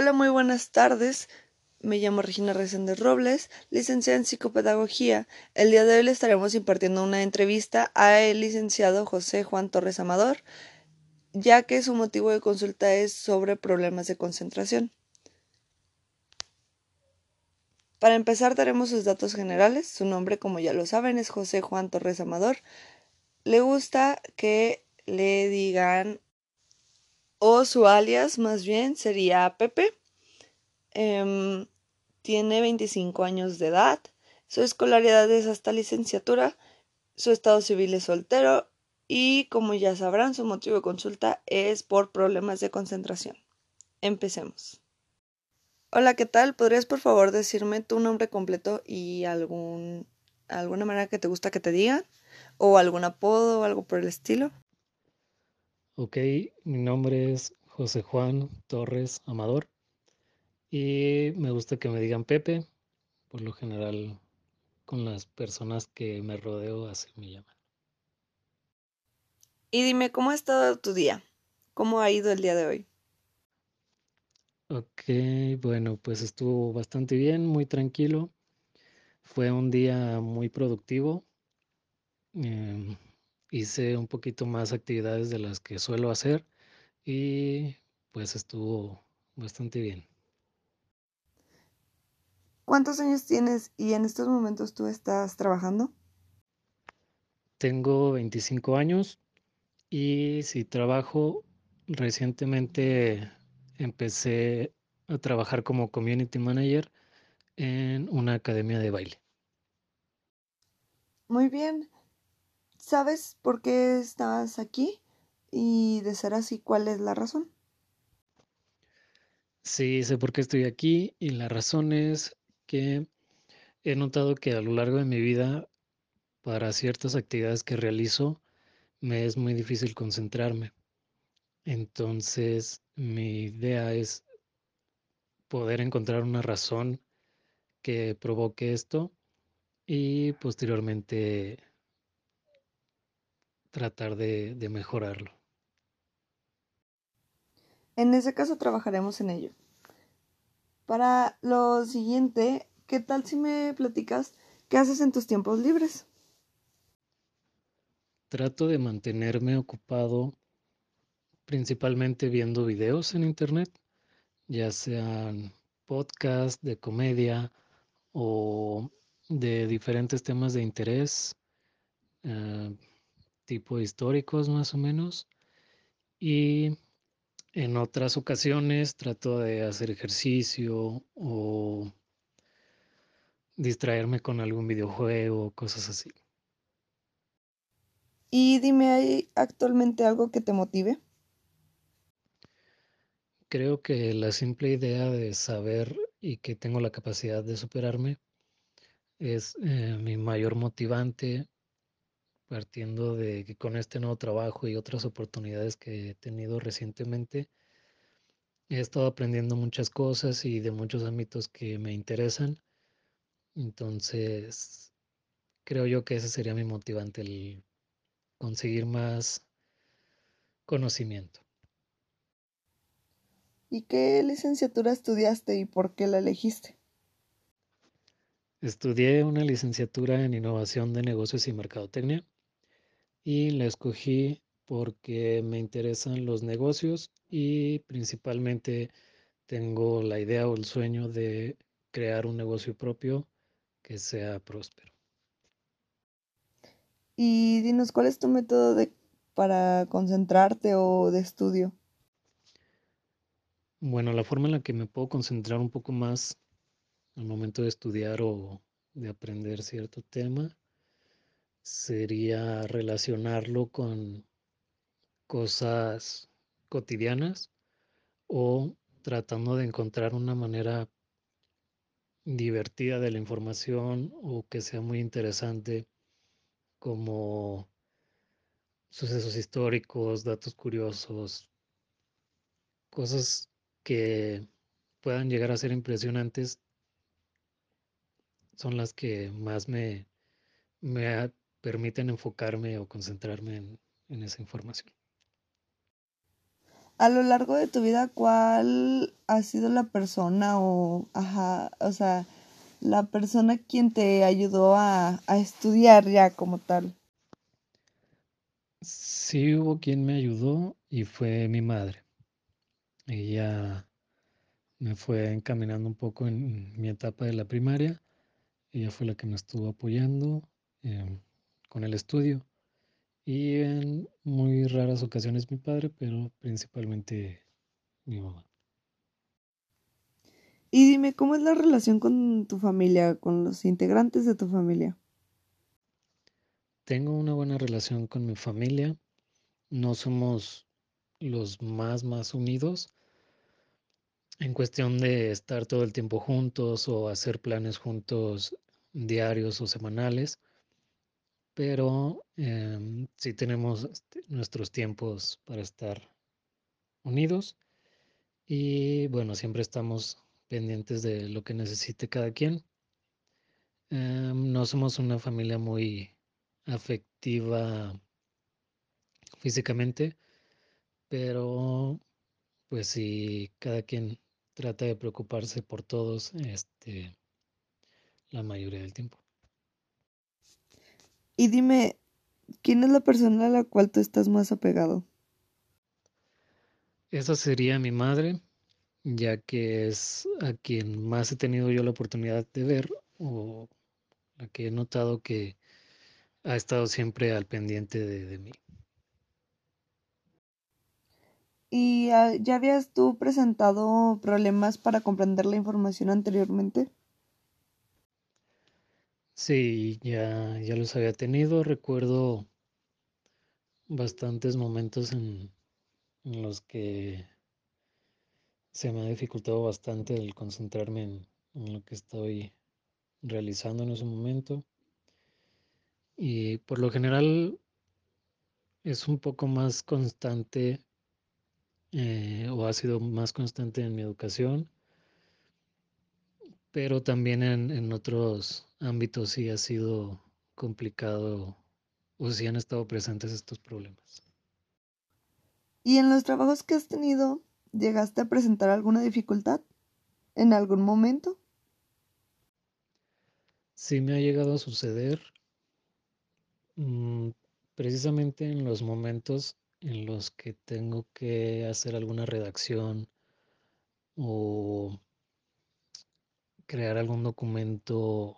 Hola, muy buenas tardes. Me llamo Regina Reséndez Robles, licenciada en psicopedagogía. El día de hoy le estaremos impartiendo una entrevista al licenciado José Juan Torres Amador, ya que su motivo de consulta es sobre problemas de concentración. Para empezar, daremos sus datos generales. Su nombre, como ya lo saben, es José Juan Torres Amador. Le gusta que le digan, o su alias más bien sería Pepe. Em, tiene 25 años de edad. Su escolaridad es hasta licenciatura. Su estado civil es soltero. Y como ya sabrán, su motivo de consulta es por problemas de concentración. Empecemos. Hola, ¿qué tal? ¿Podrías por favor decirme tu nombre completo y algún, alguna manera que te gusta que te digan? ¿O algún apodo o algo por el estilo? Ok, mi nombre es José Juan Torres Amador y me gusta que me digan Pepe. Por lo general, con las personas que me rodeo, así me llaman. Y dime, ¿cómo ha estado tu día? ¿Cómo ha ido el día de hoy? Ok, bueno, pues estuvo bastante bien, muy tranquilo. Fue un día muy productivo. Em, hice un poquito más actividades de las que suelo hacer y pues estuvo bastante bien. ¿Cuántos años tienes y en estos momentos tú estás trabajando? Tengo 25 años y si trabajo recientemente empecé a trabajar como community manager en una academia de baile. Muy bien. ¿Sabes por qué estás aquí? Y de ser así, ¿cuál es la razón? Sí, sé por qué estoy aquí y la razón es que he notado que a lo largo de mi vida, para ciertas actividades que realizo, me es muy difícil concentrarme. Entonces, mi idea es poder encontrar una razón que provoque esto y posteriormente tratar de, de mejorarlo. En ese caso trabajaremos en ello. Para lo siguiente, ¿qué tal si me platicas qué haces en tus tiempos libres? Trato de mantenerme ocupado principalmente viendo videos en internet, ya sean podcasts de comedia o de diferentes temas de interés, eh, tipo históricos más o menos. Y en otras ocasiones trato de hacer ejercicio o distraerme con algún videojuego, cosas así. Y dime, ¿hay actualmente algo que te motive? Creo que la simple idea de saber y que tengo la capacidad de superarme es eh, mi mayor motivante, partiendo de que con este nuevo trabajo y otras oportunidades que he tenido recientemente, he estado aprendiendo muchas cosas y de muchos ámbitos que me interesan. Entonces, creo yo que ese sería mi motivante, el conseguir más conocimiento. ¿Y qué licenciatura estudiaste y por qué la elegiste? Estudié una licenciatura en innovación de negocios y mercadotecnia y la escogí porque me interesan los negocios y principalmente tengo la idea o el sueño de crear un negocio propio que sea próspero. Y dinos, ¿cuál es tu método de, para concentrarte o de estudio? Bueno, la forma en la que me puedo concentrar un poco más al momento de estudiar o de aprender cierto tema sería relacionarlo con cosas cotidianas o tratando de encontrar una manera divertida de la información o que sea muy interesante como sucesos históricos, datos curiosos, cosas que puedan llegar a ser impresionantes son las que más me, me permiten enfocarme o concentrarme en, en esa información. a lo largo de tu vida, ¿cuál ha sido la persona o, ajá, o sea, la persona quien te ayudó a, a estudiar ya como tal? Sí hubo quien me ayudó y fue mi madre. Ella me fue encaminando un poco en mi etapa de la primaria. Ella fue la que me estuvo apoyando em, con el estudio. Y en muy raras ocasiones mi padre, pero principalmente mi mamá. Y dime, ¿cómo es la relación con tu familia, con los integrantes de tu familia? Tengo una buena relación con mi familia. No somos los más, más unidos en cuestión de estar todo el tiempo juntos o hacer planes juntos diarios o semanales pero em, sí tenemos este, nuestros tiempos para estar unidos y bueno, siempre estamos pendientes de lo que necesite cada quien. Em, no somos una familia muy afectiva físicamente, pero pues sí, cada quien trata de preocuparse por todos este, la mayoría del tiempo. Y dime, ¿quién es la persona a la cual tú estás más apegado? Esa sería mi madre, ya que es a quien más he tenido yo la oportunidad de ver o la que he notado que ha estado siempre al pendiente de, mí. ¿Y ah, ya habías tú presentado problemas para comprender la información anteriormente? Sí, ya, ya los había tenido. Recuerdo bastantes momentos en, los que se me ha dificultado bastante el concentrarme en, lo que estoy realizando en ese momento. Y por lo general es un poco más constante eh, o ha sido más constante en mi educación pero también en, otros ámbitos sí ha sido complicado o sí han estado presentes estos problemas. ¿Y en los trabajos que has tenido, llegaste a presentar alguna dificultad en algún momento? Sí me ha llegado a suceder mm, precisamente en los momentos en los que tengo que hacer alguna redacción o crear algún documento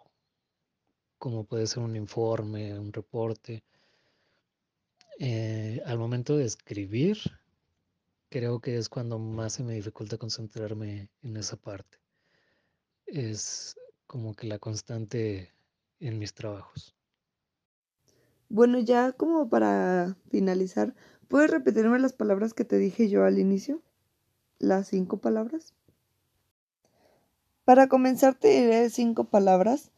como puede ser un informe, un reporte. Eh, al momento de escribir, creo que es cuando más se me dificulta concentrarme en esa parte. Es como que la constante en mis trabajos. Bueno, ya como para finalizar, ¿puedes repetirme las palabras que te dije yo al inicio? Las cinco palabras. Para comenzar te diré cinco palabras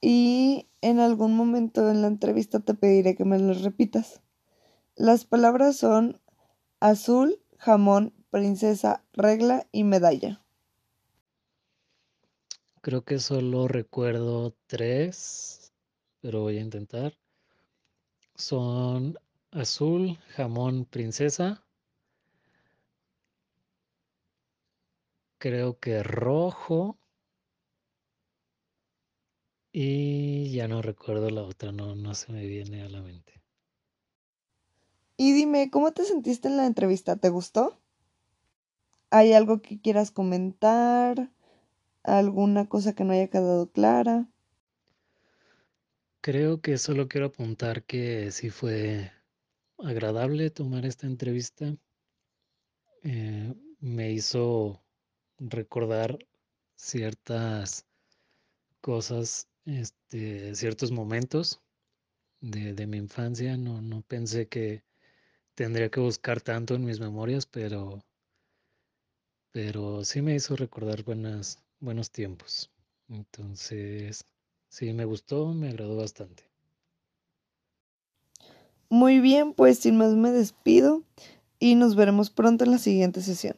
y en algún momento en la entrevista te pediré que me las repitas. Las palabras son azul, jamón, princesa, regla y medalla. Creo que solo recuerdo tres, pero voy a intentar. Son azul, jamón, princesa. Creo que rojo y ya no recuerdo la otra, no, no se me viene a la mente. Y dime, ¿cómo te sentiste en la entrevista? ¿Te gustó? ¿Hay algo que quieras comentar? ¿Alguna cosa que no haya quedado clara? Creo que solo quiero apuntar que sí fue agradable tomar esta entrevista. Eh, me hizo recordar ciertas cosas este, ciertos momentos de, mi infancia. No, no pensé que tendría que buscar tanto en mis memorias, pero, pero sí me hizo recordar buenas, buenos tiempos. Entonces, sí me gustó, me agradó bastante. Muy bien, pues sin más me despido y nos veremos pronto en la siguiente sesión.